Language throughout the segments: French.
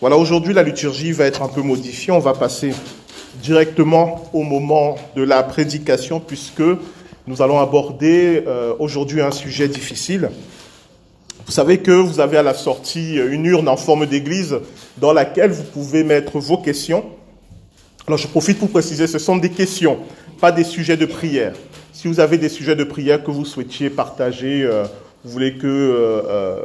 Voilà, aujourd'hui la liturgie va être un peu modifiée. On va passer directement au moment de la prédication puisque nous allons aborder euh, aujourd'hui un sujet difficile. Vous savez que vous avez à la sortie une urne en forme d'église dans laquelle vous pouvez mettre vos questions. Alors je profite pour préciser, ce sont des questions, pas des sujets de prière. Si vous avez des sujets de prière que vous souhaitiez partager, euh, vous voulez que euh, euh,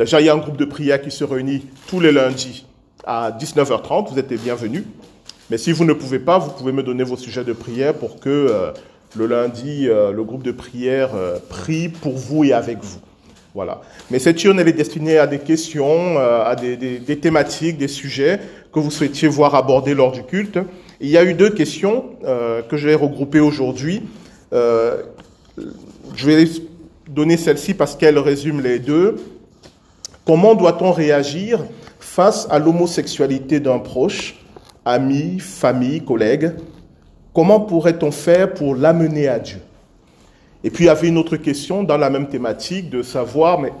Déjà, il y a un groupe de prière qui se réunit tous les lundis à 19h30. Vous êtes les bienvenus. Mais si vous ne pouvez pas, vous pouvez me donner vos sujets de prière pour que euh, le lundi, euh, le groupe de prière euh, prie pour vous et avec vous. Voilà. Mais cette urne, elle est destinée à des questions, à des, thématiques, des sujets que vous souhaitiez voir abordés lors du culte. il y a eu deux questions que je vais regrouper aujourd'hui. je vais donner celle-ci parce qu'elle résume les deux. Comment doit-on réagir face à l'homosexualité d'un proche, ami, famille, collègue? Comment pourrait-on faire pour l'amener à Dieu? Et puis il y avait une autre question dans la même thématique de savoir, mais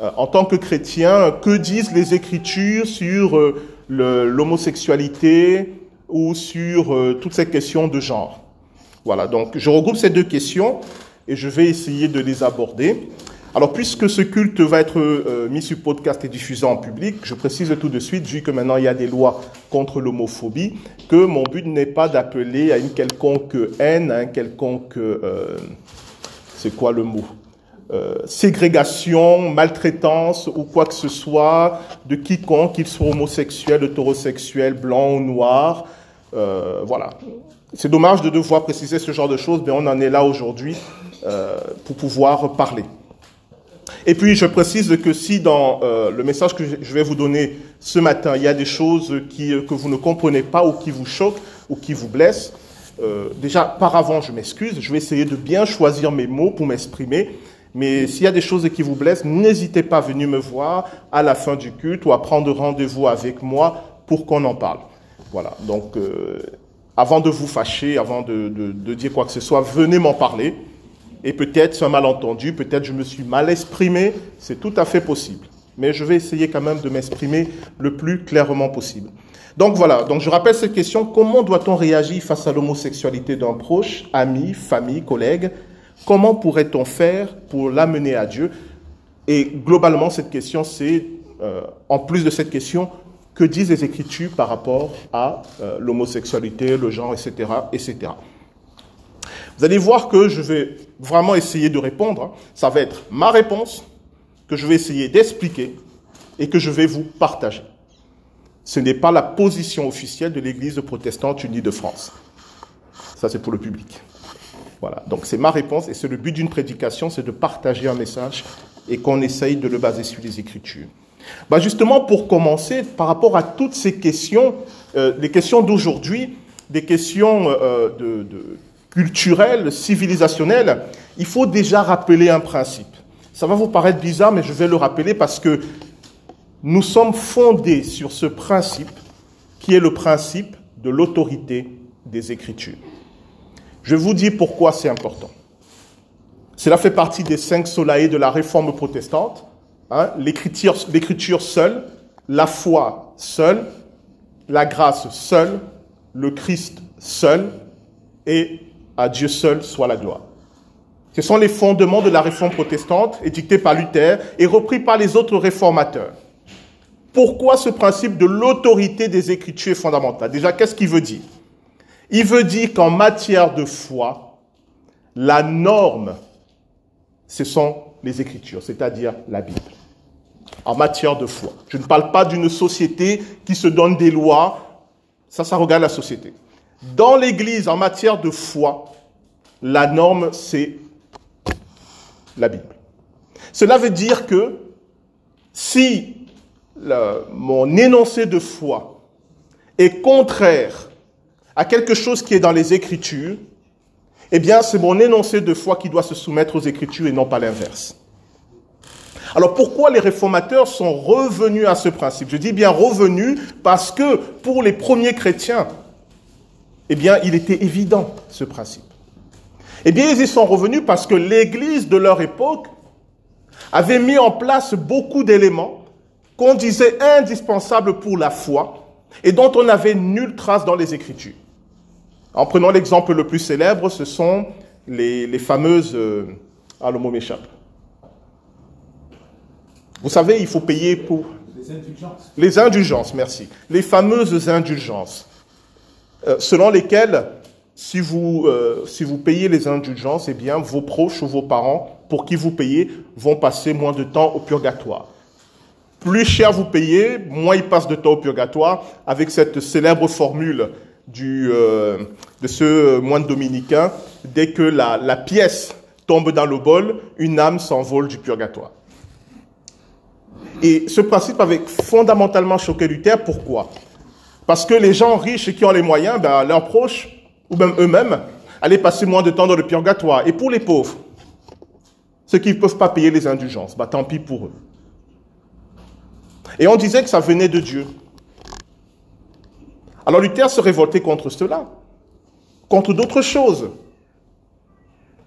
euh, en tant que chrétien, que disent les Écritures sur euh, l'homosexualité ou sur euh, toutes ces questions de genre? Voilà, donc je regroupe ces deux questions et je vais essayer de les aborder. Alors, puisque ce culte va être euh, mis sur podcast et diffusé en public, je précise tout de suite, vu que maintenant il y a des lois contre l'homophobie, que mon but n'est pas d'appeler à une quelconque haine, à un quelconque, euh, c'est quoi le mot euh, ségrégation, maltraitance ou quoi que ce soit de quiconque, qu'il soit homosexuel, hétérosexuel, blanc ou noir. Voilà. C'est dommage de devoir préciser ce genre de choses, mais on en est là aujourd'hui pour pouvoir parler. Et puis, je précise que si dans euh, le message que je vais vous donner ce matin, il y a des choses euh, que vous ne comprenez pas ou qui vous choquent ou qui vous blessent, euh, déjà, par avant, je m'excuse. Je vais essayer de bien choisir mes mots pour m'exprimer. Mais s'il y a des choses qui vous blessent, n'hésitez pas à venir me voir à la fin du culte ou à prendre rendez-vous avec moi pour qu'on en parle. Voilà. Donc, avant de vous fâcher, avant de dire quoi que ce soit, venez m'en parler. Et peut-être c'est un malentendu, peut-être je me suis mal exprimé, c'est tout à fait possible. Mais je vais essayer quand même de m'exprimer le plus clairement possible. Donc voilà, donc je rappelle cette question, comment doit-on réagir face à l'homosexualité d'un proche, ami, famille, collègue? Comment pourrait-on faire pour l'amener à Dieu? Et globalement, cette question, c'est, euh, en plus de cette question, que disent les Écritures par rapport à euh, l'homosexualité, le genre, etc., etc. Vous allez voir que je vais vraiment essayer de répondre. Ça va être ma réponse que je vais essayer d'expliquer et que je vais vous partager. Ce n'est pas la position officielle de l'Église protestante unie de France. Ça, c'est pour le public. Voilà. Donc, c'est ma réponse et c'est le but d'une prédication, c'est de partager un message et qu'on essaye de le baser sur les Écritures. Bah justement, pour commencer, par rapport à toutes ces questions, euh, les questions d'aujourd'hui, des questions euh, de, de culturel, civilisationnel, il faut déjà rappeler un principe. Ça va vous paraître bizarre, mais je vais le rappeler parce que nous sommes fondés sur ce principe qui est le principe de l'autorité des Écritures. Je vous dis pourquoi c'est important. Cela fait partie des cinq soleils de la réforme protestante. Hein, L'écriture seule, la foi seule, la grâce seule, le Christ seul et à Dieu seul soit la gloire. Ce sont les fondements de la réforme protestante édictée par Luther et repris par les autres réformateurs. Pourquoi ce principe de l'autorité des Écritures est fondamental? Déjà, qu'est-ce qu'il veut dire? Il veut dire qu'en matière de foi, la norme, ce sont les Écritures, c'est-à-dire la Bible. En matière de foi. Je ne parle pas d'une société qui se donne des lois. Ça, ça regarde la société. Dans l'Église, en matière de foi, la norme, c'est la Bible. Cela veut dire que si mon énoncé de foi est contraire à quelque chose qui est dans les Écritures, eh bien, c'est mon énoncé de foi qui doit se soumettre aux Écritures et non pas l'inverse. Alors pourquoi les réformateurs sont revenus à ce principe? Je dis bien revenus parce que pour les premiers chrétiens, eh bien, il était évident ce principe. Eh bien, ils y sont revenus parce que l'Église de leur époque avait mis en place beaucoup d'éléments qu'on disait indispensables pour la foi et dont on n'avait nulle trace dans les Écritures. En prenant l'exemple le plus célèbre, ce sont les, fameuses... Euh, ah, le mot m'échappe. Vous savez, il faut payer pour... Les indulgences. Les indulgences, merci. Les fameuses indulgences, selon lesquelles, si vous, euh, si vous payez les indulgences, eh bien, vos proches ou vos parents, pour qui vous payez, vont passer moins de temps au purgatoire. Plus cher vous payez, moins ils passent de temps au purgatoire, avec cette célèbre formule du, euh, de ce moine dominicain, dès que la, la pièce tombe dans le bol, une âme s'envole du purgatoire. Et ce principe avait fondamentalement choqué Luther. Pourquoi? Parce que les gens riches qui ont les moyens, ben, leurs proches, ou même eux-mêmes, allaient passer moins de temps dans le purgatoire. Et pour les pauvres, ceux qui ne peuvent pas payer les indulgences, ben, tant pis pour eux. Et on disait que ça venait de Dieu. Alors Luther se révoltait contre cela, contre d'autres choses.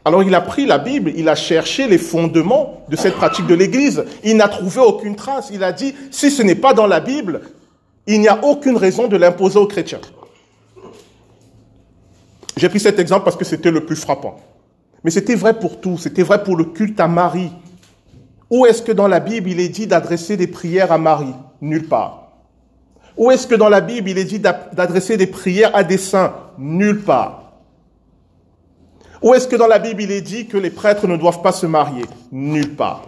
Alors il a pris la Bible, il a cherché les fondements de cette pratique de l'Église. Il n'a trouvé aucune trace. Il a dit, si ce n'est pas dans la Bible, il n'y a aucune raison de l'imposer aux chrétiens. J'ai pris cet exemple parce que c'était le plus frappant. Mais c'était vrai pour tout. C'était vrai pour le culte à Marie. Où est-ce que dans la Bible il est dit d'adresser des prières à Marie? Nulle part. Où est-ce que dans la Bible il est dit d'adresser des prières à des saints? Nulle part. Où est-ce que dans la Bible il est dit que les prêtres ne doivent pas se marier? Nulle part.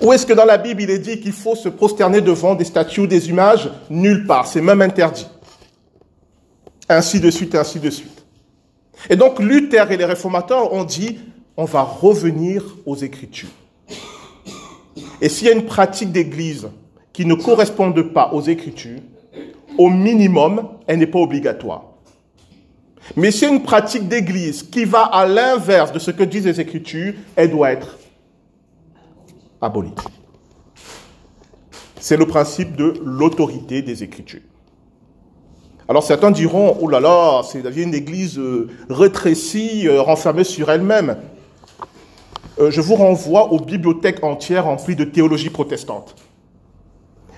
Où est-ce que dans la Bible il est dit qu'il faut se prosterner devant des statues ou des images Nulle part. C'est même interdit. Ainsi de suite, ainsi de suite. Et donc Luther et les réformateurs ont dit, on va revenir aux Écritures. Et s'il y a une pratique d'Église qui ne correspond pas aux Écritures, au minimum, elle n'est pas obligatoire. Mais c'est une pratique d'église qui va à l'inverse de ce que disent les Écritures, elle doit être abolie. C'est le principe de l'autorité des Écritures. Alors certains diront, oh là là, c'est une église euh, rétrécie, euh, renfermée sur elle-même. Euh, je vous renvoie aux bibliothèques entières remplies de théologie protestante.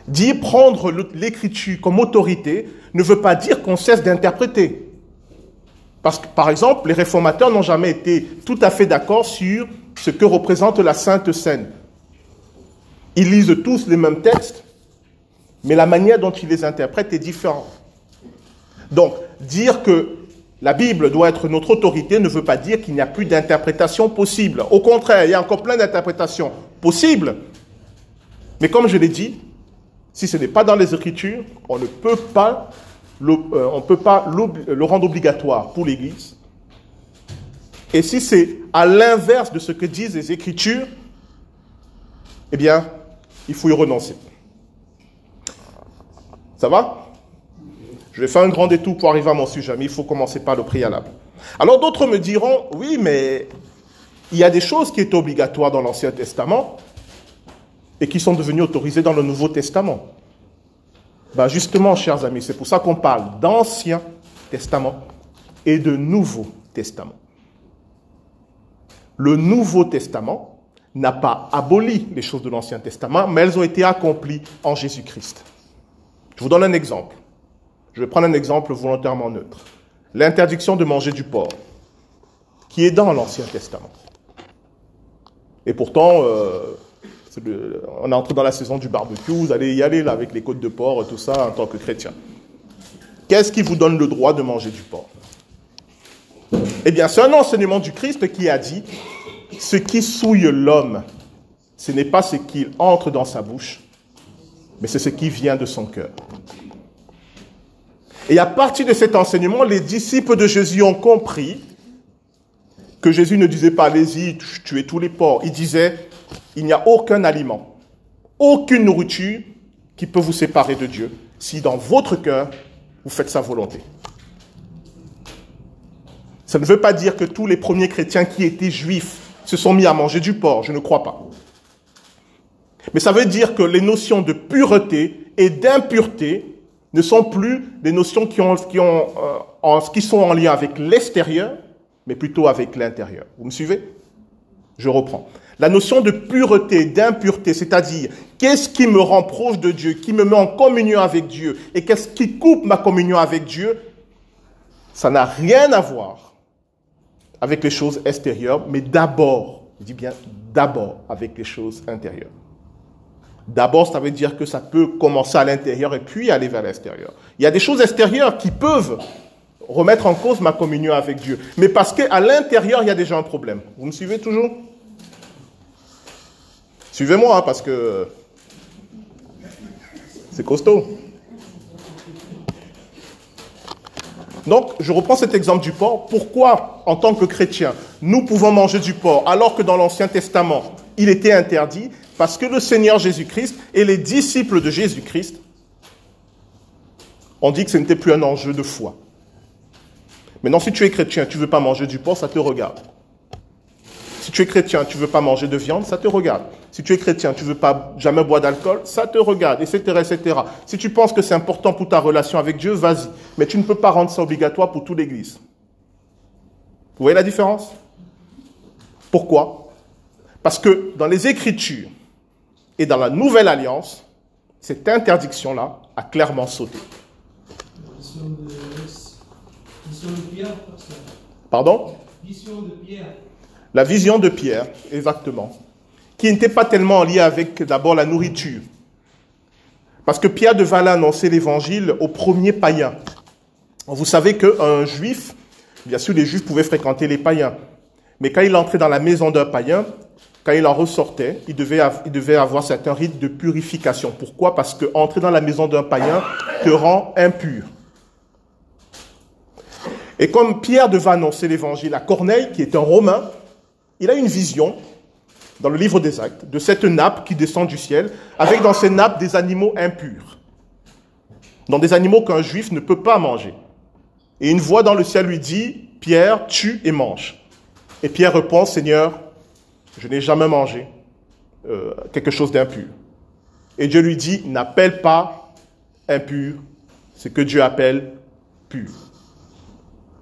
Dire prendre l'écriture comme autorité ne veut pas dire qu'on cesse d'interpréter. Parce que, par exemple, les réformateurs n'ont jamais été tout à fait d'accord sur ce que représente la Sainte Seine. Ils lisent tous les mêmes textes, mais la manière dont ils les interprètent est différente. Donc, dire que la Bible doit être notre autorité ne veut pas dire qu'il n'y a plus d'interprétation possible. Au contraire, il y a encore plein d'interprétations possibles. Mais comme je l'ai dit, si ce n'est pas dans les Écritures, on ne peut pas euh, on ne peut pas le rendre obligatoire pour l'Église. Et si c'est à l'inverse de ce que disent les Écritures, eh bien, il faut y renoncer. Ça va? Je vais faire un grand détour pour arriver à mon sujet, mais il faut commencer par le préalable. Alors d'autres me diront, oui, mais il y a des choses qui étaient obligatoires dans l'Ancien Testament et qui sont devenues autorisées dans le Nouveau Testament. Ben justement, chers amis, c'est pour ça qu'on parle d'Ancien Testament et de Nouveau Testament. Le Nouveau Testament n'a pas aboli les choses de l'Ancien Testament, mais elles ont été accomplies en Jésus-Christ. Je vous donne un exemple. Je vais prendre un exemple volontairement neutre. L'interdiction de manger du porc, qui est dans l'Ancien Testament. Et pourtant, euh, on entre dans la saison du barbecue, vous allez y aller là avec les côtes de porc, tout ça en tant que chrétien. Qu'est-ce qui vous donne le droit de manger du porc? Eh bien, c'est un enseignement du Christ qui a dit ce qui souille l'homme, ce n'est pas ce qui entre dans sa bouche, mais c'est ce qui vient de son cœur. Et à partir de cet enseignement, les disciples de Jésus ont compris que Jésus ne disait pas allez-y, tuez tous les porcs. Il disait il n'y a aucun aliment, aucune nourriture qui peut vous séparer de Dieu si dans votre cœur, vous faites sa volonté. Ça ne veut pas dire que tous les premiers chrétiens qui étaient juifs se sont mis à manger du porc, je ne crois pas. Mais ça veut dire que les notions de pureté et d'impureté ne sont plus des notions qui, euh, qui sont en lien avec l'extérieur, mais plutôt avec l'intérieur. Vous me suivez? Je reprends. La notion de pureté, d'impureté, c'est-à-dire Qu'est-ce qui me rend proche de Dieu, qui me met en communion avec Dieu Et qu'est-ce qui coupe ma communion avec Dieu Ça n'a rien à voir avec les choses extérieures, mais d'abord, je dis bien d'abord avec les choses intérieures. D'abord, ça veut dire que ça peut commencer à l'intérieur et puis aller vers l'extérieur. Il y a des choses extérieures qui peuvent remettre en cause ma communion avec Dieu. Mais parce qu'à l'intérieur, il y a déjà un problème. Vous me suivez toujours? Suivez-moi, hein, parce que c'est costaud. Donc, je reprends cet exemple du porc. Pourquoi, en tant que chrétien, nous pouvons manger du porc alors que dans l'Ancien Testament, il était interdit? Parce que le Seigneur Jésus-Christ et les disciples de Jésus-Christ ont dit que ce n'était plus un enjeu de foi. Maintenant, si tu es chrétien, tu ne veux pas manger du porc, ça te regarde. Si tu es chrétien, tu ne veux pas manger de viande, ça te regarde. Si tu es chrétien, tu ne veux pas jamais boire d'alcool, ça te regarde, etc., etc. Si tu penses que c'est important pour ta relation avec Dieu, vas-y. Mais tu ne peux pas rendre ça obligatoire pour toute l'Église. Vous voyez la différence? Pourquoi? Parce que dans les Écritures et dans la Nouvelle Alliance, cette interdiction-là a clairement sauté. Pardon? La vision de Pierre, exactement. Qui n'était pas tellement liée avec d'abord la nourriture. Parce que Pierre devait aller annoncer l'évangile aux premiers païens. Vous savez qu'un juif, bien sûr les juifs pouvaient fréquenter les païens, mais quand il entrait dans la maison d'un païen, quand il en ressortait, il devait, il devait avoir certains rites de purification. Pourquoi? Parce que entrer dans la maison d'un païen te rend impur. Et comme Pierre devait annoncer l'évangile à Corneille, qui est un Romain, il a une vision dans le livre des Actes de cette nappe qui descend du ciel, avec dans ces nappes des animaux impurs, dans des animaux qu'un juif ne peut pas manger. Et une voix dans le ciel lui dit, Pierre, tue et mange. Et Pierre répond, Seigneur, je n'ai jamais mangé euh, quelque chose d'impur. Et Dieu lui dit, n'appelle pas impur ce que Dieu appelle pur.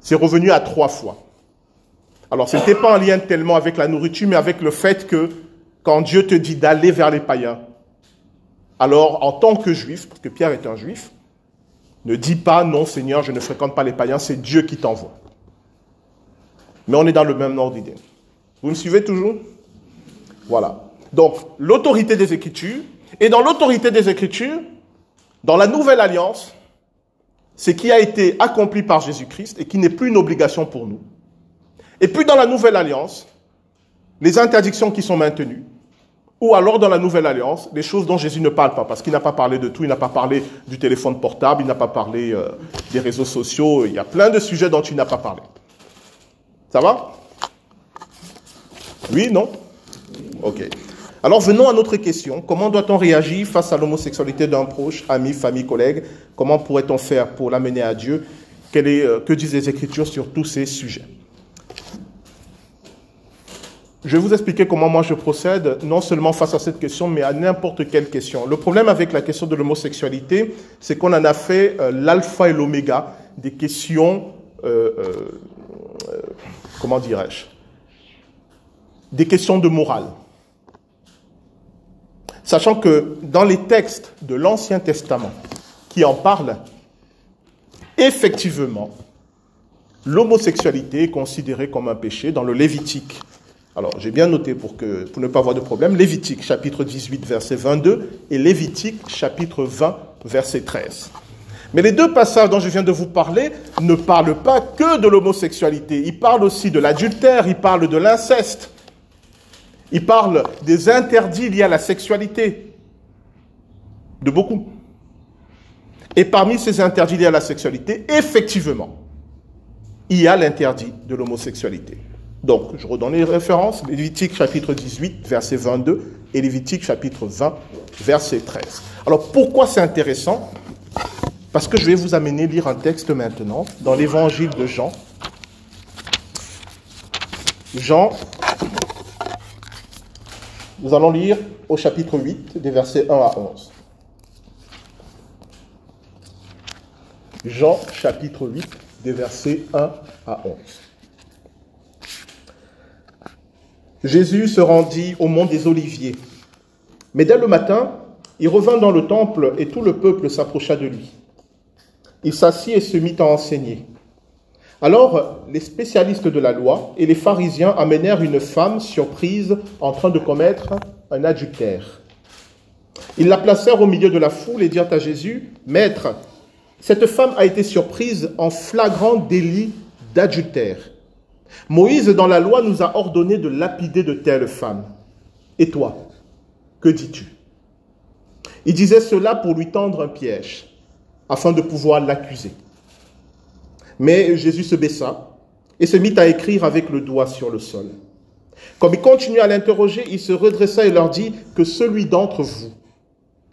C'est revenu à trois fois. Alors, ce n'était pas en lien tellement avec la nourriture, mais avec le fait que quand Dieu te dit d'aller vers les païens, alors en tant que juif, parce que Pierre est un juif, ne dis pas non Seigneur, je ne fréquente pas les païens, c'est Dieu qui t'envoie. Mais on est dans le même ordre d'idée. Vous me suivez toujours? Voilà. Donc, l'autorité des Écritures, et dans l'autorité des Écritures, dans la nouvelle alliance, ce qui a été accompli par Jésus-Christ et qui n'est plus une obligation pour nous. Et puis dans la nouvelle alliance, les interdictions qui sont maintenues, ou alors dans la nouvelle alliance, les choses dont Jésus ne parle pas, parce qu'il n'a pas parlé de tout, il n'a pas parlé du téléphone portable, il n'a pas parlé euh, des réseaux sociaux, il y a plein de sujets dont il n'a pas parlé. Ça va? Oui, non? Ok. Alors venons à notre question. Comment doit-on réagir face à l'homosexualité d'un proche, ami, famille, collègue? Comment pourrait-on faire pour l'amener à Dieu? Euh, Que disent les Écritures sur tous ces sujets? Je vais vous expliquer comment moi je procède, non seulement face à cette question, mais à n'importe quelle question. Le problème avec la question de l'homosexualité, c'est qu'on en a fait euh, l'alpha et l'oméga des questions, euh, comment dirais-je, des questions de morale. Sachant que dans les textes de l'Ancien Testament qui en parlent, effectivement, l'homosexualité est considérée comme un péché dans le Lévitique. Alors, j'ai bien noté pour, ne pas avoir de problème, Lévitique chapitre 18 verset 22 et Lévitique chapitre 20 verset 13. Mais les deux passages dont je viens de vous parler ne parlent pas que de l'homosexualité, ils parlent aussi de l'adultère, ils parlent de l'inceste, il parle des interdits liés à la sexualité. De beaucoup. Et parmi ces interdits liés à la sexualité, effectivement, il y a l'interdit de l'homosexualité. Donc, je redonne les références. Lévitique chapitre 18, verset 22 et Lévitique chapitre 20, verset 13. Alors, pourquoi c'est intéressant? Parce que je vais vous amener lire un texte maintenant dans l'évangile de Jean. Jean nous allons lire au chapitre 8, des versets 1 à 11. Jean chapitre 8, des versets 1 à 11. Jésus se rendit au mont des Oliviers. Mais dès le matin, il revint dans le temple et tout le peuple s'approcha de lui. Il s'assit et se mit à enseigner. Alors les spécialistes de la loi et les pharisiens amenèrent une femme surprise en train de commettre un adultère. Ils la placèrent au milieu de la foule et dirent à Jésus, Maître, cette femme a été surprise en flagrant délit d'adultère. Moïse, dans la loi, nous a ordonné de lapider de telles femmes. Et toi, que dis-tu? Il disait cela pour lui tendre un piège, afin de pouvoir l'accuser. Mais Jésus se baissa et se mit à écrire avec le doigt sur le sol. Comme il continuait à l'interroger, il se redressa et leur dit que celui d'entre vous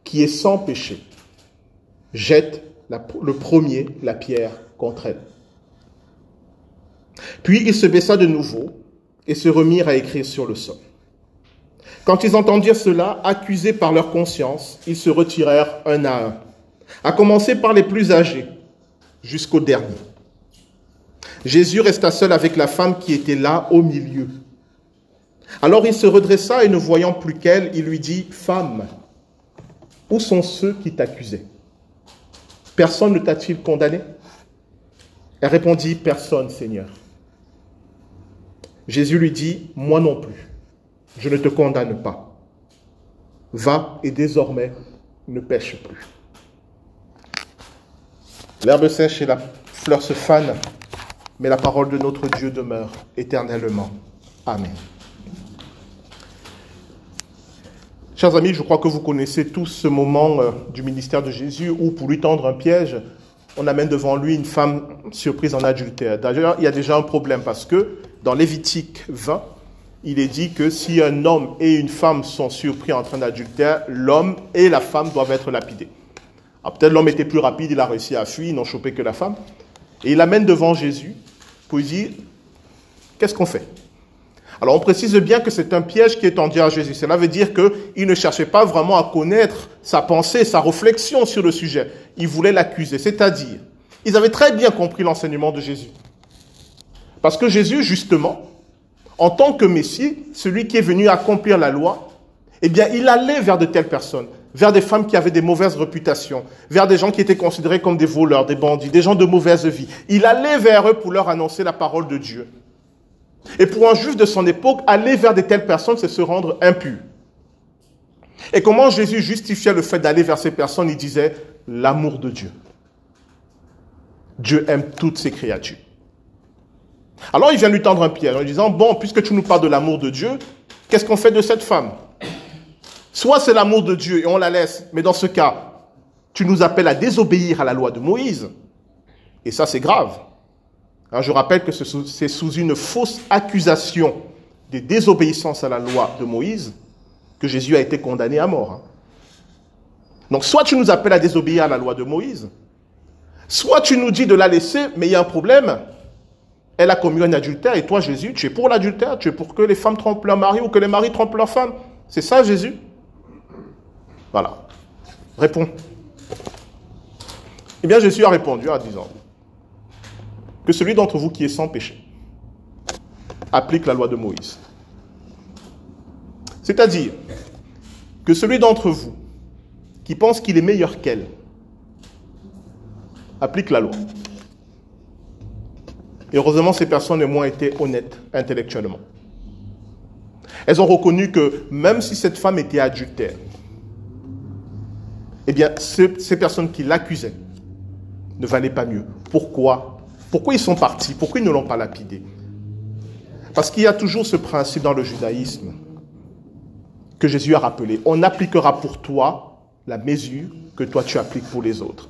qui est sans péché jette le premier la pierre contre elle. Puis il se baissa de nouveau et se remirent à écrire sur le sol. Quand ils entendirent cela, accusés par leur conscience, ils se retirèrent un à un, à commencer par les plus âgés jusqu'au dernier. Jésus resta seul avec la femme qui était là au milieu. Alors il se redressa et ne voyant plus qu'elle, il lui dit, Femme, où sont ceux qui t'accusaient Personne ne t'a-t-il condamné? Elle répondit, Personne, Seigneur. Jésus lui dit, Moi non plus, je ne te condamne pas. Va et désormais ne pêche plus. L'herbe sèche et la fleur se fanent, mais la parole de notre Dieu demeure éternellement. Amen. Chers amis, je crois que vous connaissez tous ce moment euh, du ministère de Jésus où, pour lui tendre un piège, on amène devant lui une femme surprise en adultère. D'ailleurs, il y a déjà un problème parce que dans Lévitique 20, il est dit que si un homme et une femme sont surpris en train d'adultère, l'homme et la femme doivent être lapidés. Ah, peut-être l'homme était plus rapide, il a réussi à fuir, ils n'ont chopé que la femme. Et il l'amène devant Jésus pour lui dire, qu'est-ce qu'on fait? Alors on précise bien que c'est un piège qui est tendu à Jésus. Cela veut dire qu'il ne cherchait pas vraiment à connaître sa pensée, sa réflexion sur le sujet. Il voulait l'accuser. C'est-à-dire, ils avaient très bien compris l'enseignement de Jésus. Parce que Jésus, justement, en tant que Messie, celui qui est venu accomplir la loi, eh bien, il allait vers de telles personnes, vers des femmes qui avaient des mauvaises réputations, vers des gens qui étaient considérés comme des voleurs, des bandits, des gens de mauvaise vie. Il allait vers eux pour leur annoncer la parole de Dieu. Et pour un juif de son époque, aller vers de telles personnes, c'est se rendre impur. Et comment Jésus justifiait le fait d'aller vers ces personnes? Il disait l'amour de Dieu. Dieu aime toutes ses créatures. Alors il vient lui tendre un piège en lui disant, bon, puisque tu nous parles de l'amour de Dieu, qu'est-ce qu'on fait de cette femme? Soit c'est l'amour de Dieu et on la laisse, mais dans ce cas, tu nous appelles à désobéir à la loi de Moïse. Et ça, c'est grave. Hein, je rappelle que c'est sous une fausse accusation de désobéissance à la loi de Moïse que Jésus a été condamné à mort. Hein. Donc soit tu nous appelles à désobéir à la loi de Moïse, soit tu nous dis de la laisser, mais il y a un problème. Elle a commis un adultère et toi, Jésus, tu es pour l'adultère, tu es pour que les femmes trompent leur mari ou que les maris trompent leurs femmes. C'est ça, Jésus? Voilà. Réponds. Eh bien, Jésus a répondu en disant, que celui d'entre vous qui est sans péché applique la loi de Moïse. C'est-à-dire que celui d'entre vous qui pense qu'il est meilleur qu'elle applique la loi. Et heureusement, ces personnes ont moins été honnêtes intellectuellement. Elles ont reconnu que même si cette femme était adultère, eh bien, ces personnes qui l'accusaient ne valaient pas mieux. Pourquoi? Pourquoi ils sont partis? Pourquoi ils ne l'ont pas lapidé? Parce qu'il y a toujours ce principe dans le judaïsme que Jésus a rappelé. On appliquera pour toi la mesure que toi tu appliques pour les autres.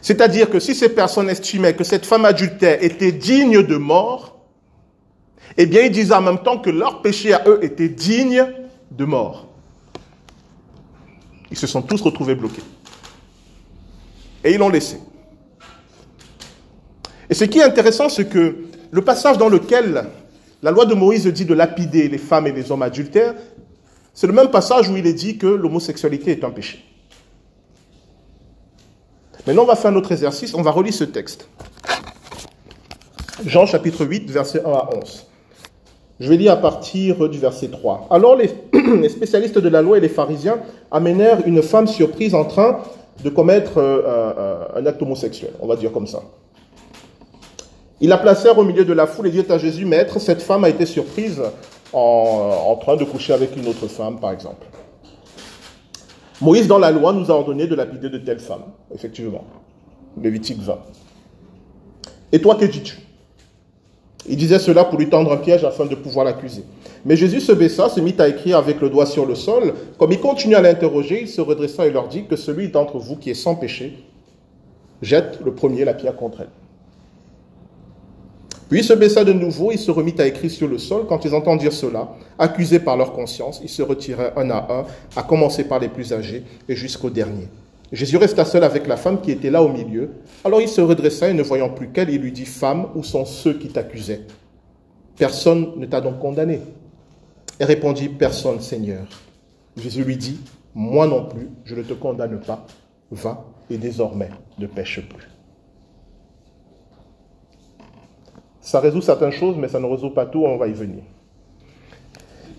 C'est-à-dire que si ces personnes estimaient que cette femme adultère était digne de mort, eh bien ils disaient en même temps que leur péché à eux était digne de mort. Ils se sont tous retrouvés bloqués. Et ils l'ont laissé. Et ce qui est intéressant, c'est que le passage dans lequel la loi de Moïse dit de lapider les femmes et les hommes adultères, c'est le même passage où il est dit que l'homosexualité est un péché. Maintenant, on va faire un autre exercice, on va relire ce texte. Jean chapitre 8, verset 1 à 11. Je vais lire à partir du verset 3. Alors les, spécialistes de la loi et les pharisiens amenèrent une femme surprise en train de commettre euh, un acte homosexuel, on va dire comme ça. Ils la placèrent au milieu de la foule et dirent à Jésus, Maître, cette femme a été surprise en train de coucher avec une autre femme, par exemple. Moïse, dans la loi, nous a ordonné de lapider de telles femmes, effectivement. Lévitique 20. Et toi, que dis-tu? Il disait cela pour lui tendre un piège afin de pouvoir l'accuser. Mais Jésus se baissa, se mit à écrire avec le doigt sur le sol. Comme il continuait à l'interroger, il se redressa et leur dit que celui d'entre vous qui est sans péché jette le premier la pierre contre elle. Puis se baissa de nouveau, il se remit à écrire sur le sol. Quand ils entendirent cela, accusés par leur conscience, ils se retirèrent un à un, à commencer par les plus âgés et jusqu'au dernier. Jésus resta seul avec la femme qui était là au milieu. Alors il se redressa et ne voyant plus qu'elle, il lui dit, Femme, où sont ceux qui t'accusaient? Personne ne t'a donc condamné. Elle répondit, Personne, Seigneur. Jésus lui dit, Moi non plus, je ne te condamne pas. Va et désormais ne pêche plus. Ça résout certaines choses, mais ça ne résout pas tout, on va y venir.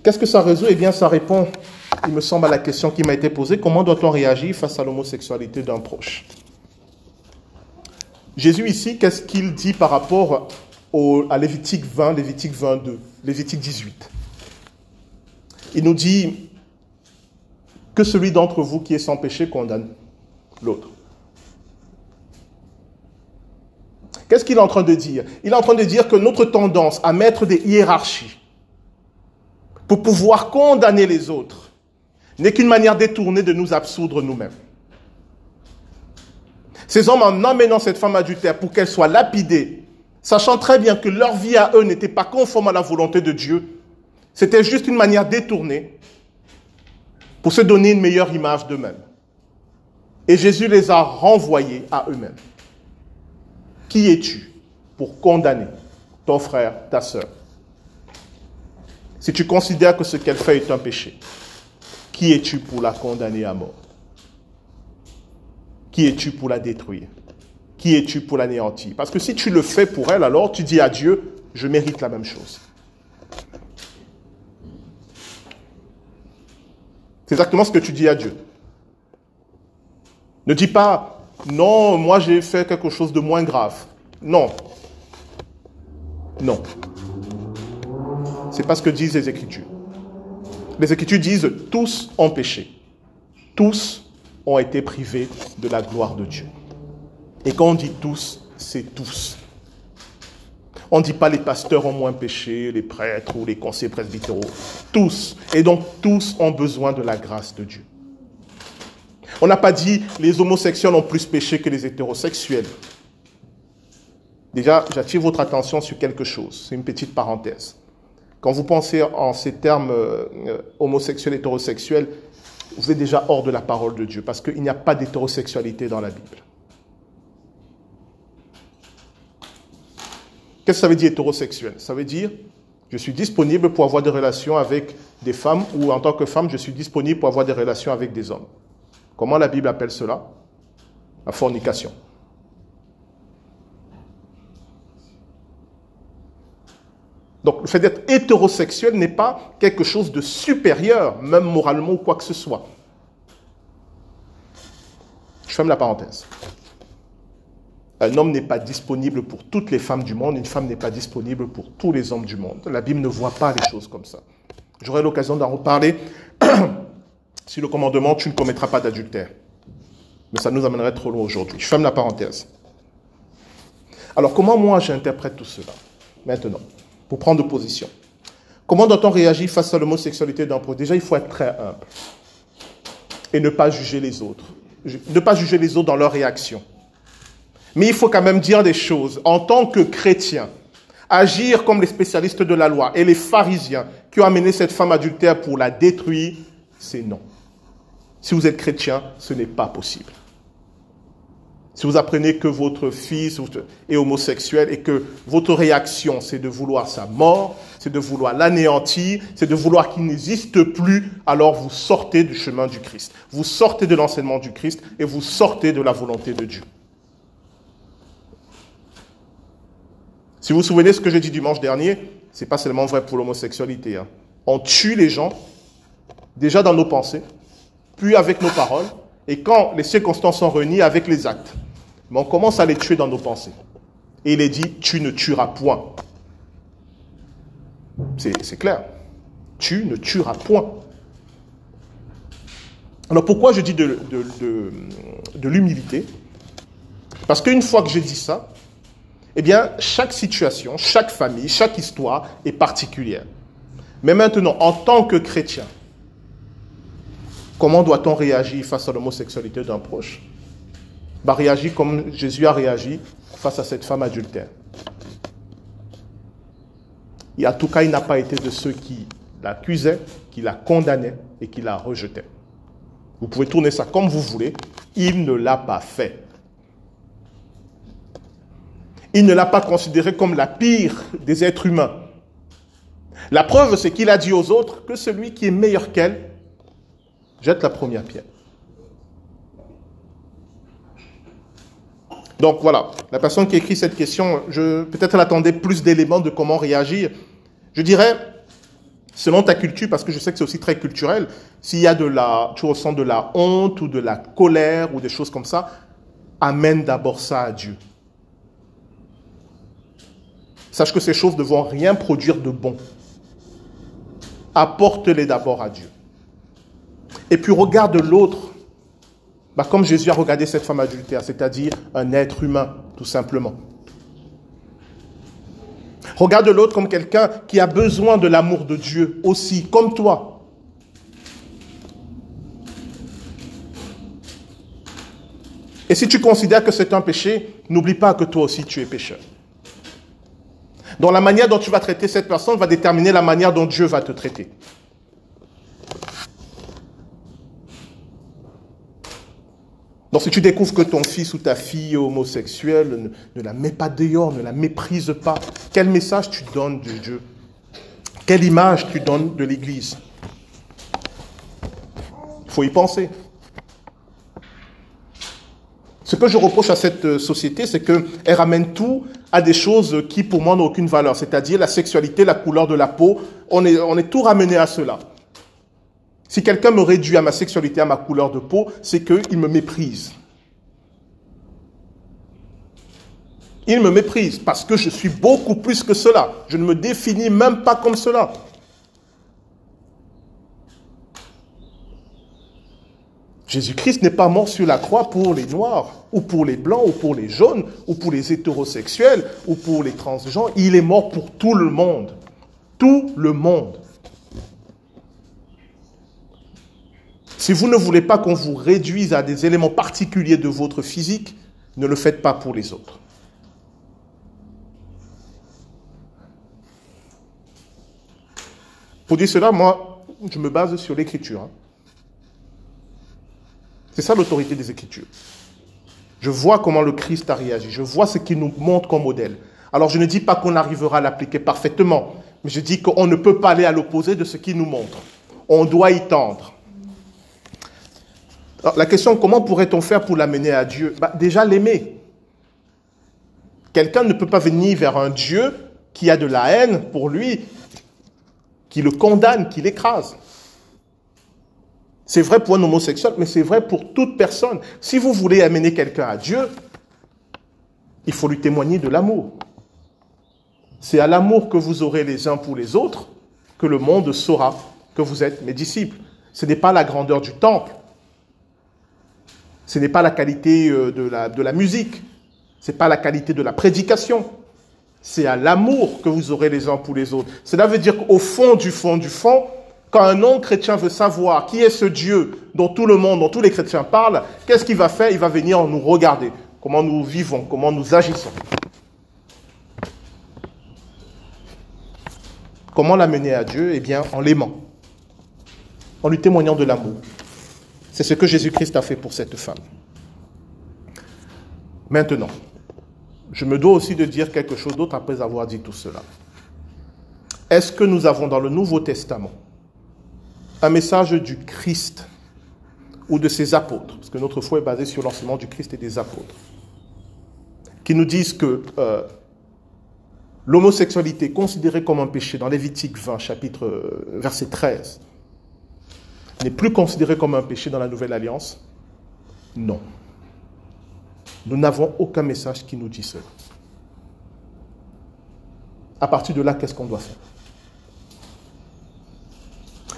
Qu'est-ce que ça résout? Eh bien, ça répond il me semble, à la question qui m'a été posée, comment doit-on réagir face à l'homosexualité d'un proche? Jésus ici, qu'est-ce qu'il dit par rapport à Lévitique 20, Lévitique 22, Lévitique 18 Il nous dit que celui d'entre vous qui est sans péché condamne l'autre. Qu'est-ce qu'il est en train de dire? Il est en train de dire que notre tendance à mettre des hiérarchies pour pouvoir condamner les autres n'est qu'une manière détournée de nous absoudre nous-mêmes. Ces hommes, en amenant cette femme adultère pour qu'elle soit lapidée, sachant très bien que leur vie à eux n'était pas conforme à la volonté de Dieu, c'était juste une manière détournée pour se donner une meilleure image d'eux-mêmes. Et Jésus les a renvoyés à eux-mêmes. Qui es-tu pour condamner ton frère, ta soeur Si tu considères que ce qu'elle fait est un péché, qui es-tu pour la condamner à mort? Qui es-tu pour la détruire? Qui es-tu pour l'anéantir? Parce que si tu le fais pour elle, alors tu dis à Dieu, je mérite la même chose. C'est exactement ce que tu dis à Dieu. Ne dis pas, non, moi j'ai fait quelque chose de moins grave. Non. Non. C'est pas ce que disent les Écritures. Les Écritures disent tous ont péché. Tous ont été privés de la gloire de Dieu. Et quand on dit tous, c'est tous. On ne dit pas les pasteurs ont moins péché, les prêtres ou les conseillers presbytéraux. Tous. Et donc tous ont besoin de la grâce de Dieu. On n'a pas dit les homosexuels ont plus péché que les hétérosexuels. Déjà, j'attire votre attention sur quelque chose. C'est une petite parenthèse. Quand vous pensez en ces termes euh, homosexuels, hétérosexuels, vous êtes déjà hors de la parole de Dieu, parce qu'il n'y a pas d'hétérosexualité dans la Bible. Qu'est-ce que ça veut dire hétérosexuel? Ça veut dire, je suis disponible pour avoir des relations avec des femmes, ou en tant que femme, je suis disponible pour avoir des relations avec des hommes. Comment la Bible appelle cela? La fornication. Donc le fait d'être hétérosexuel n'est pas quelque chose de supérieur, même moralement ou quoi que ce soit. Je ferme la parenthèse. Un homme n'est pas disponible pour toutes les femmes du monde, une femme n'est pas disponible pour tous les hommes du monde. La Bible ne voit pas les choses comme ça. J'aurai l'occasion d'en reparler si le commandement tu ne commettras pas d'adultère. Mais ça nous amènerait trop loin aujourd'hui. Je ferme la parenthèse. Alors comment moi j'interprète tout cela? Maintenant pour prendre position. Comment doit-on réagir face à l'homosexualité d'un proche Déjà, il faut être très humble et ne pas juger les autres. Ne pas juger les autres dans leur réaction. Mais il faut quand même dire des choses. En tant que chrétien, agir comme les spécialistes de la loi et les pharisiens qui ont amené cette femme adultère pour la détruire, c'est non. Si vous êtes chrétien, ce n'est pas possible. Si vous apprenez que votre fils est homosexuel et que votre réaction, c'est de vouloir sa mort, c'est de vouloir l'anéantir, c'est de vouloir qu'il n'existe plus, alors vous sortez du chemin du Christ. Vous sortez de l'enseignement du Christ et vous sortez de la volonté de Dieu. Si vous vous souvenez ce que j'ai dit dimanche dernier, c'est pas seulement vrai pour l'homosexualité. Hein. On tue les gens, déjà dans nos pensées, puis avec nos paroles, et quand les circonstances sont réunies avec les actes. Mais on commence à les tuer dans nos pensées. Et il est dit, tu ne tueras point. C'est clair. Tu ne tueras point. Alors pourquoi je dis de, de l'humilité? Parce qu'une fois que j'ai dit ça, eh bien, chaque situation, chaque famille, chaque histoire est particulière. Mais maintenant, en tant que chrétien, comment doit-on réagir face à l'homosexualité d'un proche? Bah, Réagir comme Jésus a réagi face à cette femme adultère. Et en tout cas, il n'a pas été de ceux qui l'accusaient, qui la condamnaient et qui la rejetaient. Vous pouvez tourner ça comme vous voulez. Il ne l'a pas fait. Il ne l'a pas considérée comme la pire des êtres humains. La preuve, c'est qu'il a dit aux autres que celui qui est meilleur qu'elle jette la première pierre. Donc voilà, la personne qui écrit cette question, peut-être elle attendait plus d'éléments de comment réagir. Je dirais, selon ta culture, parce que je sais que c'est aussi très culturel, s'il y a de la, tu ressens de la honte ou de la colère ou des choses comme ça, amène d'abord ça à Dieu. Sache que ces choses ne vont rien produire de bon. Apporte-les d'abord à Dieu. Et puis regarde l'autre bah, comme Jésus a regardé cette femme adultère, c'est-à-dire un être humain, tout simplement. Regarde l'autre comme quelqu'un qui a besoin de l'amour de Dieu aussi, comme toi. Et si tu considères que c'est un péché, n'oublie pas que toi aussi tu es pécheur. Donc la manière dont tu vas traiter cette personne va déterminer la manière dont Dieu va te traiter. Donc si tu découvres que ton fils ou ta fille est homosexuelle, ne, la mets pas dehors, ne la méprise pas. Quel message tu donnes de Dieu? Quelle image tu donnes de l'Église? Il faut y penser. Ce que je reproche à cette euh, société, c'est qu'elle ramène tout à des choses qui, pour moi, n'ont aucune valeur, c'est-à-dire la sexualité, la couleur de la peau. On est, on est tout ramené à cela. Si quelqu'un me réduit à ma sexualité, à ma couleur de peau, c'est qu'il me méprise. Il me méprise parce que je suis beaucoup plus que cela. Je ne me définis même pas comme cela. Jésus-Christ n'est pas mort sur la croix pour les noirs, ou pour les blancs, ou pour les jaunes, ou pour les hétérosexuels, ou pour les transgenres. Il est mort pour tout le monde. Tout le monde. Si vous ne voulez pas qu'on vous réduise à des éléments particuliers de votre physique, ne le faites pas pour les autres. Pour dire cela, moi, je me base sur l'écriture. Hein. C'est ça l'autorité des Écritures. Je vois comment le Christ a réagi. Je vois ce qu'il nous montre comme modèle. Alors je ne dis pas qu'on arrivera à l'appliquer parfaitement, mais je dis qu'on ne peut pas aller à l'opposé de ce qu'il nous montre. On doit y tendre. La question, comment pourrait-on faire pour l'amener à Dieu? Bah, Déjà l'aimer. Quelqu'un ne peut pas venir vers un Dieu qui a de la haine pour lui, qui le condamne, qui l'écrase. C'est vrai pour un homosexuel, mais c'est vrai pour toute personne. Si vous voulez amener quelqu'un à Dieu, il faut lui témoigner de l'amour. C'est à l'amour que vous aurez les uns pour les autres que le monde saura que vous êtes mes disciples. Ce n'est pas la grandeur du temple. Ce n'est pas la qualité euh, de la, musique. Ce n'est pas la qualité de la prédication. C'est à l'amour que vous aurez les uns pour les autres. Cela veut dire qu'au fond du fond du fond, quand un non-chrétien veut savoir qui est ce Dieu dont tout le monde, dont tous les chrétiens parlent, qu'est-ce qu'il va faire? Il va venir nous regarder, comment nous vivons, comment nous agissons. Comment l'amener à Dieu? Eh bien, en l'aimant, en lui témoignant de l'amour. C'est ce que Jésus-Christ a fait pour cette femme. Maintenant, je me dois aussi de dire quelque chose d'autre après avoir dit tout cela. Est-ce que nous avons dans le Nouveau Testament un message du Christ ou de ses apôtres, parce que notre foi est basée sur l'enseignement du Christ et des apôtres, qui nous disent que euh, l'homosexualité considérée comme un péché dans Lévitique 20, chapitre, euh, verset 13, n'est plus considérée comme un péché dans la Nouvelle Alliance? Non. Nous n'avons aucun message qui nous dit cela. À partir de là, qu'est-ce qu'on doit faire?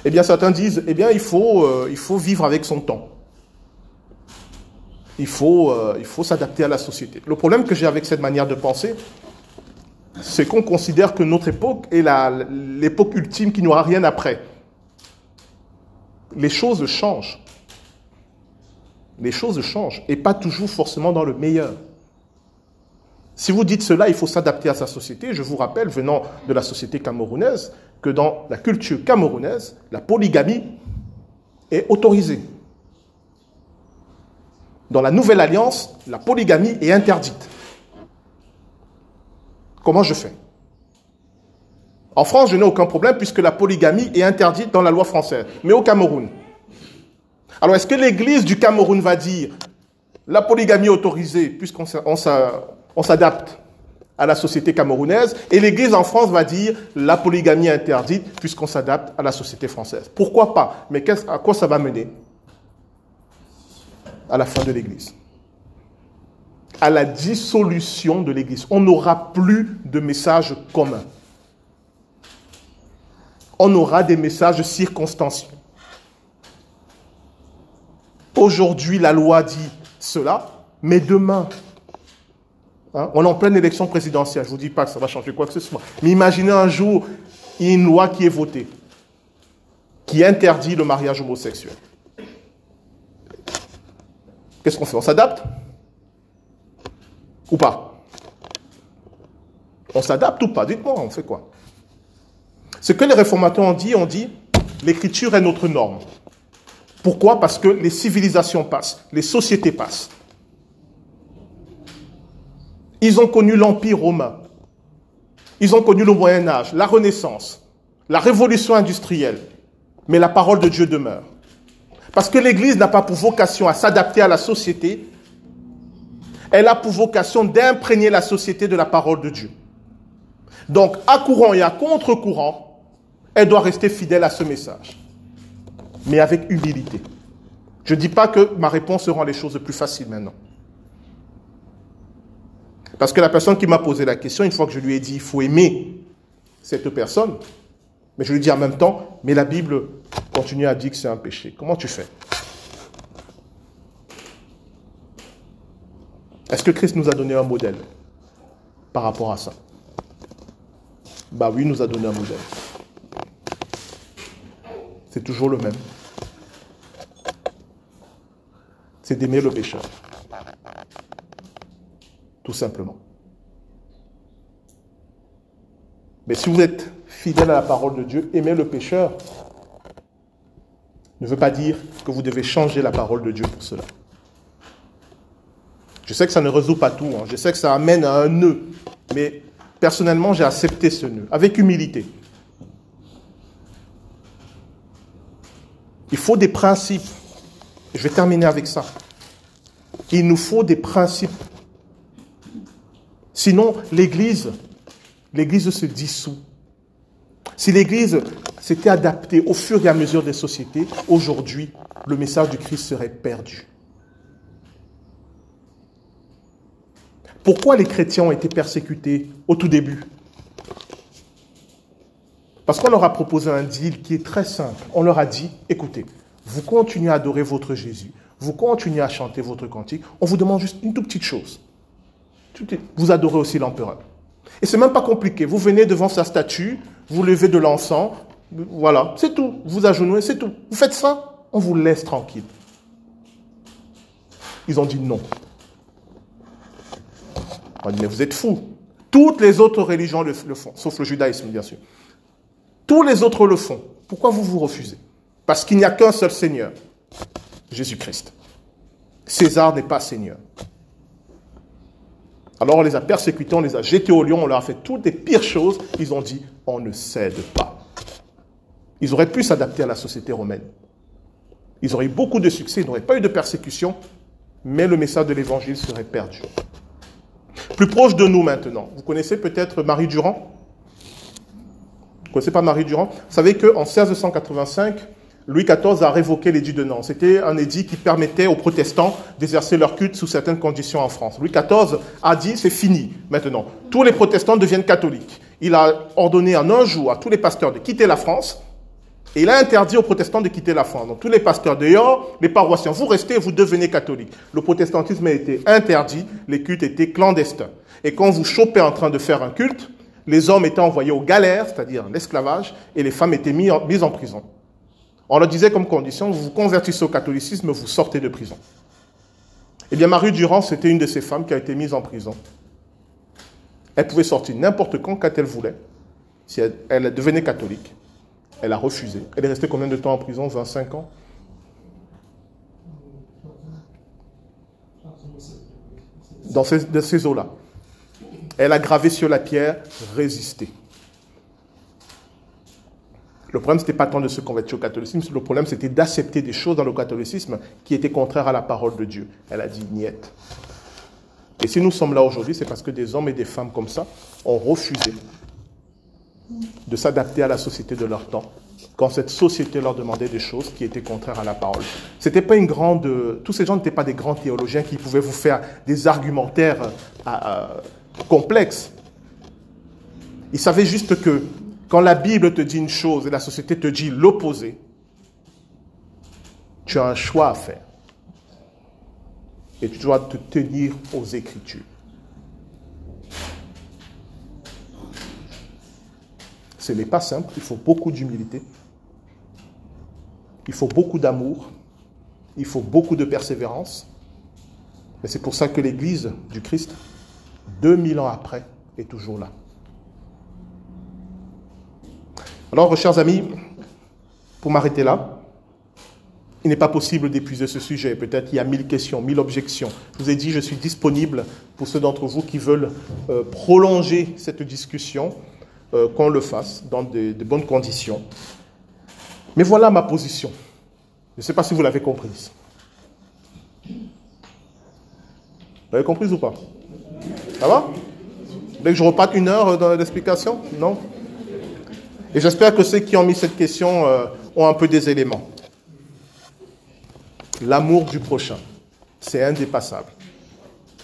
Eh bien, certains disent, eh bien, il faut, euh, vivre avec son temps. Il faut, euh, il faut s'adapter à la société. Le problème que j'ai avec cette manière de penser, c'est qu'on considère que notre époque est l'époque ultime qui n'aura rien après. Les choses changent. Les choses changent et pas toujours forcément dans le meilleur. Si vous dites cela, il faut s'adapter à sa société. Je vous rappelle, venant de la société camerounaise, que dans la culture camerounaise, la polygamie est autorisée. Dans la nouvelle alliance, la polygamie est interdite. Comment je fais? En France, je n'ai aucun problème puisque la polygamie est interdite dans la loi française, mais au Cameroun. Alors est-ce que l'Église du Cameroun va dire la polygamie autorisée puisqu'on s'adapte à la société camerounaise et l'Église en France va dire la polygamie interdite puisqu'on s'adapte à la société française? Pourquoi pas? Mais à quoi ça va mener? À la fin de l'Église à la dissolution de l'Église. On n'aura plus de messages communs. On aura des messages circonstanciels. Aujourd'hui, la loi dit cela, mais demain, hein, on est en pleine élection présidentielle. Je ne vous dis pas que ça va changer quoi que ce soit. Mais imaginez un jour, une loi qui est votée, qui interdit le mariage homosexuel. Qu'est-ce qu'on fait? On s'adapte? Ou pas? On s'adapte ou pas? Dites-moi, on fait quoi? Ce que les réformateurs ont dit, on dit, l'écriture est notre norme. Pourquoi? Parce que les civilisations passent, les sociétés passent. Ils ont connu l'Empire romain. Ils ont connu le Moyen Âge, la Renaissance, la Révolution industrielle. Mais la parole de Dieu demeure. Parce que l'Église n'a pas pour vocation à s'adapter à la société, elle a pour vocation d'imprégner la société de la parole de Dieu. Donc, à courant et à contre-courant, elle doit rester fidèle à ce message, mais avec humilité. Je ne dis pas que ma réponse rend les choses plus faciles maintenant. Parce que la personne qui m'a posé la question, une fois que je lui ai dit, il faut aimer cette personne, mais je lui dis en même temps, mais la Bible continue à dire que c'est un péché. Comment tu fais? Est-ce que Christ nous a donné un modèle par rapport à ça? Bah oui, il nous a donné un modèle. C'est toujours le même. C'est d'aimer le pécheur. Tout simplement. Mais si vous êtes fidèle à la parole de Dieu, aimer le pécheur ne veut pas dire que vous devez changer la parole de Dieu pour cela. Je sais que ça ne résout pas tout, hein. je sais que ça amène à un nœud, mais personnellement, j'ai accepté ce nœud, avec humilité. Il faut des principes. Je vais terminer avec ça. Il nous faut des principes. Sinon, l'Église, l'Église se dissout. Si l'Église s'était adaptée au fur et à mesure des sociétés, aujourd'hui, le message du Christ serait perdu. Pourquoi les chrétiens ont été persécutés au tout début? Parce qu'on leur a proposé un deal qui est très simple. On leur a dit, écoutez, vous continuez à adorer votre Jésus, vous continuez à chanter votre cantique, on vous demande juste une toute petite chose. Vous adorez aussi l'empereur. Et c'est même pas compliqué. Vous venez devant sa statue, vous levez de l'encens, voilà, c'est tout. Vous agenouillez, c'est tout. Vous faites ça, on vous laisse tranquille. Ils ont dit non. On dit, mais vous êtes fous. Toutes les autres religions le, font, sauf le judaïsme, bien sûr. Tous les autres le font. Pourquoi vous vous refusez? Parce qu'il n'y a qu'un seul Seigneur, Jésus-Christ. César n'est pas Seigneur. Alors on les a persécutés, on les a jetés au lion, on leur a fait toutes les pires choses. Ils ont dit, on ne cède pas. Ils auraient pu s'adapter à la société romaine. Ils auraient eu beaucoup de succès, ils n'auraient pas eu de persécution, mais le message de l'évangile serait perdu. Plus proche de nous maintenant, vous connaissez peut-être Marie Durand? Connaissez pas Marie Durand Vous savez qu'en 1685, Louis XIV a révoqué l'édit de Nantes. C'était un édit qui permettait aux protestants d'exercer leur culte sous certaines conditions en France. Louis XIV a dit c'est fini maintenant. Tous les protestants deviennent catholiques. Il a ordonné en un jour à tous les pasteurs de quitter la France et il a interdit aux protestants de quitter la France. Donc tous les pasteurs dehors, les paroissiens, vous restez, vous devenez catholiques. Le protestantisme a été interdit, les cultes étaient clandestins. Et quand vous chopez en train de faire un culte, les hommes étaient envoyés aux galères, c'est-à-dire l'esclavage, et les femmes étaient mises en, en prison. On leur disait comme condition, vous vous convertissez au catholicisme, vous sortez de prison. Eh bien, Marie Durand, c'était une de ces femmes qui a été mise en prison. Elle pouvait sortir n'importe quand, quand elle voulait, si elle, devenait catholique. Elle a refusé. Elle est restée combien de temps en prison? 25 ans? Dans ces eaux-là. Elle a gravé sur la pierre, résister. Le problème, ce n'était pas tant de se convertir au catholicisme, le problème, c'était d'accepter des choses dans le catholicisme qui étaient contraires à la parole de Dieu. Elle a dit niette. Et si nous sommes là aujourd'hui, c'est parce que des hommes et des femmes comme ça ont refusé de s'adapter à la société de leur temps, quand cette société leur demandait des choses qui étaient contraires à la parole. C'était pas une grande, tous ces gens n'étaient pas des grands théologiens qui pouvaient vous faire des argumentaires complexes. Ils savaient juste que quand la Bible te dit une chose et la société te dit l'opposé, tu as un choix à faire. Et tu dois te tenir aux Écritures. Ce n'est pas simple, il faut beaucoup d'humilité, il faut beaucoup d'amour, il faut beaucoup de persévérance. Mais c'est pour ça que l'Église du Christ, 2000 ans après, est toujours là. Alors, chers amis, pour m'arrêter là, il n'est pas possible d'épuiser ce sujet. Peut-être il y a mille questions, mille objections. Je vous ai dit, je suis disponible pour ceux d'entre vous qui veulent euh, prolonger cette discussion, euh, qu'on le fasse dans de, bonnes conditions. Mais voilà ma position. Je ne sais pas si vous l'avez comprise. Vous l'avez comprise ou pas? Ça va? Dès que je reparte une heure dans l'explication? Non? Et j'espère que ceux qui ont mis cette question euh, ont un peu des éléments. L'amour du prochain, c'est indépassable.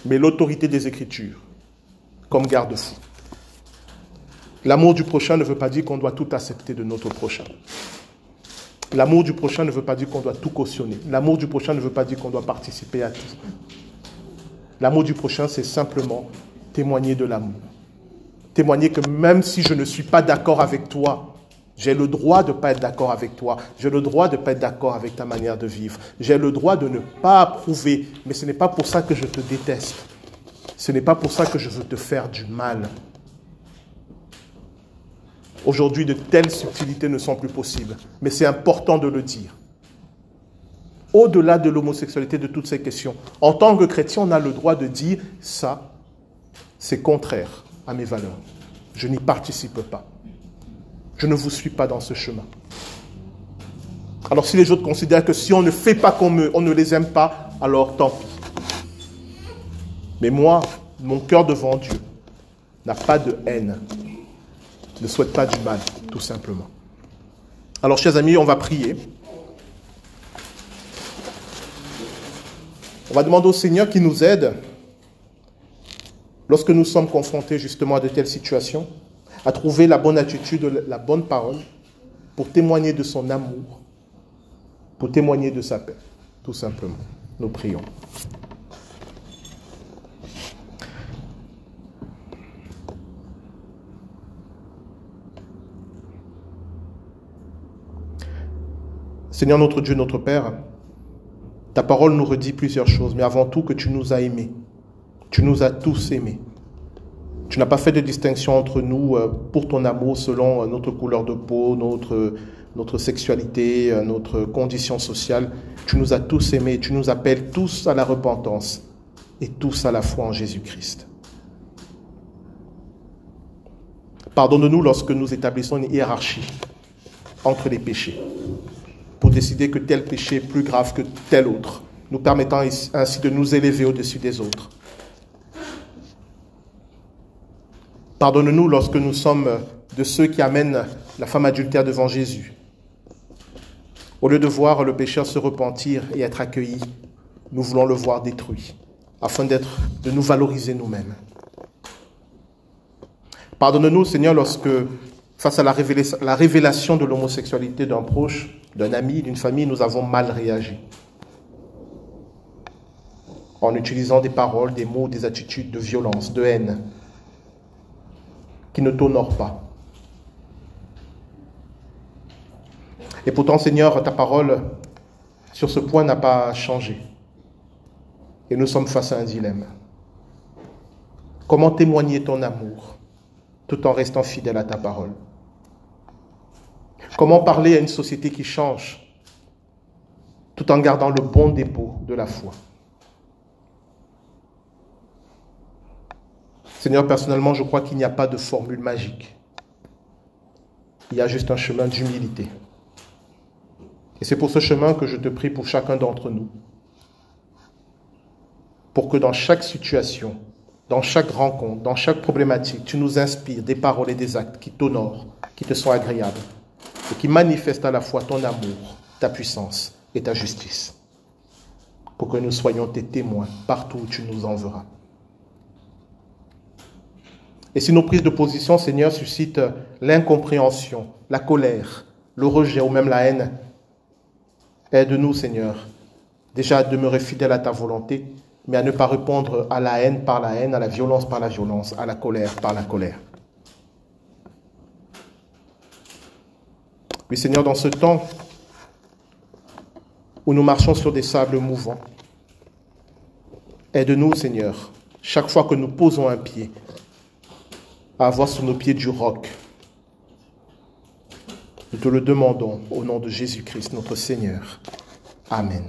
Mais l'autorité des Écritures, comme garde-fou. L'amour du prochain ne veut pas dire qu'on doit tout accepter de notre prochain. L'amour du prochain ne veut pas dire qu'on doit tout cautionner. L'amour du prochain ne veut pas dire qu'on doit participer à tout. L'amour du prochain, c'est simplement témoigner de l'amour témoigner que même si je ne suis pas d'accord avec toi, j'ai le droit de ne pas être d'accord avec toi. J'ai le droit de ne pas être d'accord avec ta manière de vivre. J'ai le droit de ne pas approuver. Mais ce n'est pas pour ça que je te déteste. Ce n'est pas pour ça que je veux te faire du mal. Aujourd'hui, de telles subtilités ne sont plus possibles. Mais c'est important de le dire. Au-delà de l'homosexualité, de toutes ces questions, en tant que chrétien, on a le droit de dire ça, c'est contraire à mes valeurs. Je n'y participe pas. Je ne vous suis pas dans ce chemin. Alors si les autres considèrent que si on ne fait pas comme eux, on ne les aime pas, alors tant pis. Mais moi, mon cœur devant Dieu n'a pas de haine, ne souhaite pas du mal, tout simplement. Alors, chers amis, on va prier. On va demander au Seigneur qui nous aide lorsque nous sommes confrontés justement à de telles situations, à trouver la bonne attitude, la bonne parole, pour témoigner de son amour, pour témoigner de sa paix, tout simplement. Nous prions. Seigneur notre Dieu, notre Père, ta parole nous redit plusieurs choses, mais avant tout que tu nous as aimés tu nous as tous aimés. Tu n'as pas fait de distinction entre nous euh, pour ton amour selon euh, notre couleur de peau, notre, notre sexualité, euh, notre condition sociale. Tu nous as tous aimés. Tu nous appelles tous à la repentance et tous à la foi en Jésus-Christ. Pardonne-nous lorsque nous établissons une hiérarchie entre les péchés pour décider que tel péché est plus grave que tel autre, nous permettant ainsi de nous élever au-dessus des autres. Pardonne-nous lorsque nous sommes de ceux qui amènent la femme adultère devant Jésus. Au lieu de voir le pécheur se repentir et être accueilli, nous voulons le voir détruit, afin de nous valoriser nous-mêmes. Pardonne-nous, Seigneur, lorsque, face à la révélation de l'homosexualité d'un proche, d'un ami, d'une famille, nous avons mal réagi. En utilisant des paroles, des mots, des attitudes de violence, de haine, qui ne t'honorent pas. Et pourtant, Seigneur, ta parole sur ce point n'a pas changé. Et nous sommes face à un dilemme. Comment témoigner ton amour tout en restant fidèle à ta parole? Comment parler à une société qui change tout en gardant le bon dépôt de la foi? Seigneur, personnellement, je crois qu'il n'y a pas de formule magique. Il y a juste un chemin d'humilité. Et c'est pour ce chemin que je te prie pour chacun d'entre nous. Pour que dans chaque situation, dans chaque rencontre, dans chaque problématique, tu nous inspires des paroles et des actes qui t'honorent, qui te sont agréables et qui manifestent à la fois ton amour, ta puissance et ta justice. Pour que nous soyons tes témoins partout où tu nous enverras. Et si nos prises de position, Seigneur, suscitent l'incompréhension, la colère, le rejet ou même la haine, Aide-nous, Seigneur, déjà à demeurer fidèle à ta volonté, mais à ne pas répondre à la haine par la haine, à la violence par la violence, à la colère par la colère. Oui, Seigneur, dans ce temps où nous marchons sur des sables mouvants, aide-nous, Seigneur, chaque fois que nous posons un pied, à avoir sur nos pieds du roc. Nous te le demandons au nom de Jésus-Christ, notre Seigneur. Amen.